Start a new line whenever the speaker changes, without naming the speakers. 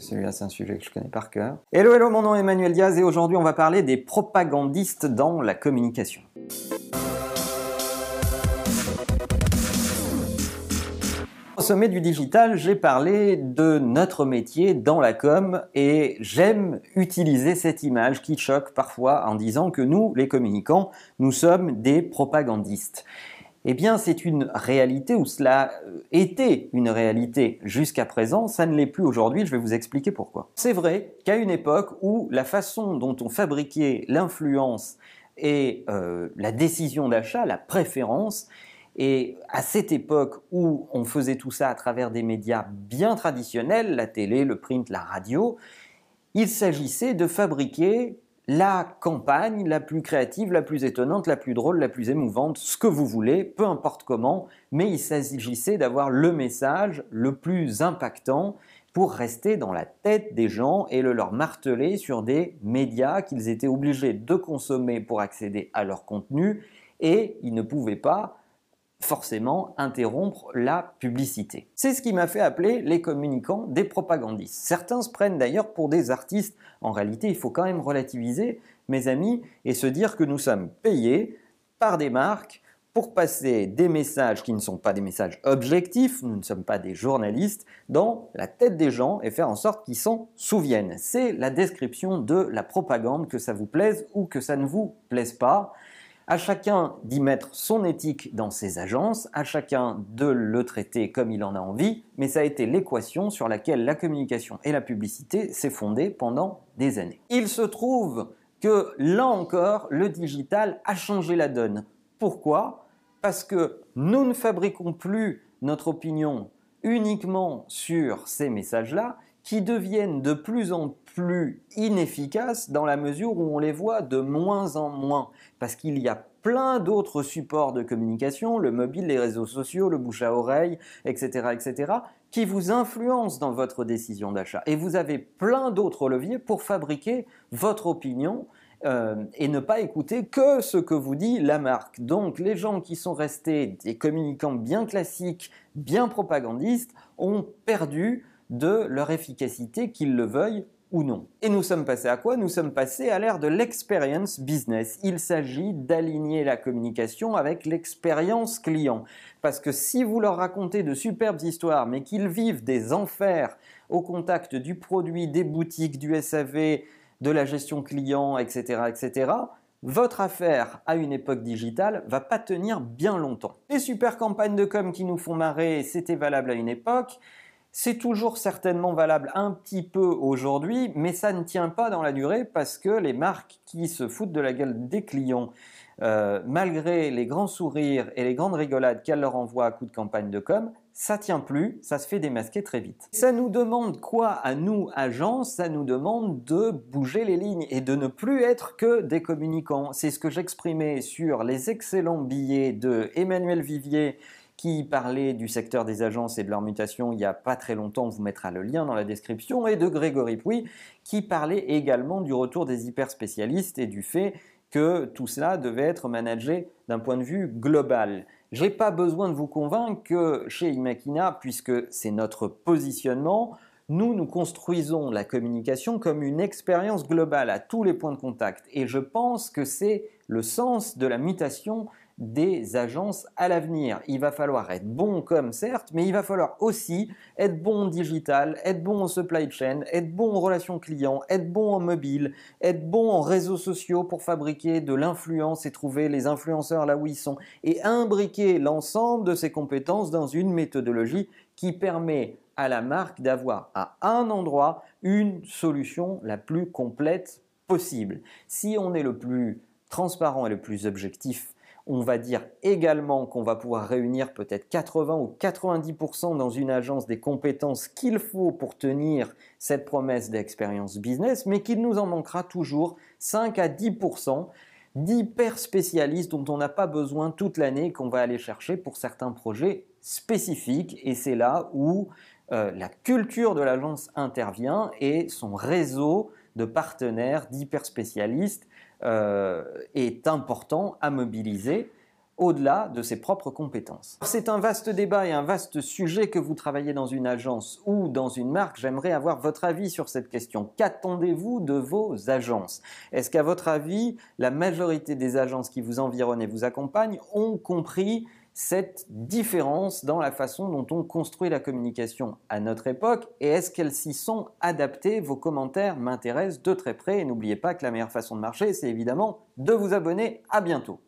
Celui-là, c'est un sujet que je connais par cœur. Hello, hello, mon nom est Emmanuel Diaz et aujourd'hui, on va parler des propagandistes dans la communication. Au sommet du digital, j'ai parlé de notre métier dans la com et j'aime utiliser cette image qui choque parfois en disant que nous, les communicants, nous sommes des propagandistes. Eh bien, c'est une réalité où cela euh, était une réalité jusqu'à présent, ça ne l'est plus aujourd'hui, je vais vous expliquer pourquoi. C'est vrai qu'à une époque où la façon dont on fabriquait l'influence et euh, la décision d'achat, la préférence, et à cette époque où on faisait tout ça à travers des médias bien traditionnels, la télé, le print, la radio, il s'agissait de fabriquer la campagne la plus créative, la plus étonnante, la plus drôle, la plus émouvante, ce que vous voulez, peu importe comment, mais il s'agissait d'avoir le message le plus impactant pour rester dans la tête des gens et le leur marteler sur des médias qu'ils étaient obligés de consommer pour accéder à leur contenu et ils ne pouvaient pas forcément interrompre la publicité. C'est ce qui m'a fait appeler les communicants des propagandistes. Certains se prennent d'ailleurs pour des artistes. En réalité, il faut quand même relativiser, mes amis, et se dire que nous sommes payés par des marques pour passer des messages qui ne sont pas des messages objectifs, nous ne sommes pas des journalistes, dans la tête des gens et faire en sorte qu'ils s'en souviennent. C'est la description de la propagande, que ça vous plaise ou que ça ne vous plaise pas. À chacun d'y mettre son éthique dans ses agences, à chacun de le traiter comme il en a envie, mais ça a été l'équation sur laquelle la communication et la publicité s'est fondée pendant des années. Il se trouve que là encore, le digital a changé la donne. Pourquoi? Parce que nous ne fabriquons plus notre opinion uniquement sur ces messages-là, qui deviennent de plus en plus inefficaces dans la mesure où on les voit de moins en moins, parce qu'il y a plein d'autres supports de communication, le mobile, les réseaux sociaux, le bouche à oreille, etc., etc., qui vous influencent dans votre décision d'achat. Et vous avez plein d'autres leviers pour fabriquer votre opinion euh, et ne pas écouter que ce que vous dit la marque. Donc les gens qui sont restés des communicants bien classiques, bien propagandistes, ont perdu de leur efficacité, qu'ils le veuillent ou non. Et nous sommes passés à quoi? Nous sommes passés à l'ère de l'experience business. Il s'agit d'aligner la communication avec l'expérience client. Parce que si vous leur racontez de superbes histoires, mais qu'ils vivent des enfers au contact du produit, des boutiques, du SAV, de la gestion client, etc., etc., votre affaire à une époque digitale va pas tenir bien longtemps. Les super campagnes de com qui nous font marrer, c'était valable à une époque. C'est toujours certainement valable un petit peu aujourd'hui, mais ça ne tient pas dans la durée parce que les marques qui se foutent de la gueule des clients, euh, malgré les grands sourires et les grandes rigolades qu'elles leur envoient à coup de campagne de com, ça tient plus, ça se fait démasquer très vite. Ça nous demande quoi à nous, agents? Ça nous demande de bouger les lignes et de ne plus être que des communicants. C'est ce que j'exprimais sur les excellents billets de Emmanuel Vivier qui parlait du secteur des agences et de leur mutation il n'y a pas très longtemps, on vous mettra le lien dans la description, et de Grégory Pouy qui parlait également du retour des hyper spécialistes et du fait que tout cela devait être managé d'un point de vue global. Je n'ai pas besoin de vous convaincre que chez Imakina, puisque c'est notre positionnement, nous, nous construisons la communication comme une expérience globale à tous les points de contact. Et je pense que c'est le sens de la mutation des agences à l'avenir. Il va falloir être bon comme certes, mais il va falloir aussi être bon en digital, être bon en supply chain, être bon en relations clients, être bon en mobile, être bon en réseaux sociaux pour fabriquer de l'influence et trouver les influenceurs là où ils sont et imbriquer l'ensemble de ces compétences dans une méthodologie qui permet à la marque d'avoir à un endroit une solution la plus complète possible. Si on est le plus transparent et le plus objectif on va dire également qu'on va pouvoir réunir peut-être 80 ou 90% dans une agence des compétences qu'il faut pour tenir cette promesse d'expérience business, mais qu'il nous en manquera toujours 5 à 10% d'hyper spécialistes dont on n'a pas besoin toute l'année qu'on va aller chercher pour certains projets spécifiques. Et c'est là où euh, la culture de l'agence intervient et son réseau de partenaires, d'hyper spécialistes euh, est important à mobiliser au-delà de ses propres compétences. C'est un vaste débat et un vaste sujet que vous travaillez dans une agence ou dans une marque. J'aimerais avoir votre avis sur cette question. Qu'attendez-vous de vos agences? Est-ce qu'à votre avis, la majorité des agences qui vous environnent et vous accompagnent ont compris cette différence dans la façon dont on construit la communication à notre époque et est-ce qu'elles s'y sont adaptées? Vos commentaires m'intéressent de très près et n'oubliez pas que la meilleure façon de marcher, c'est évidemment de vous abonner. À bientôt.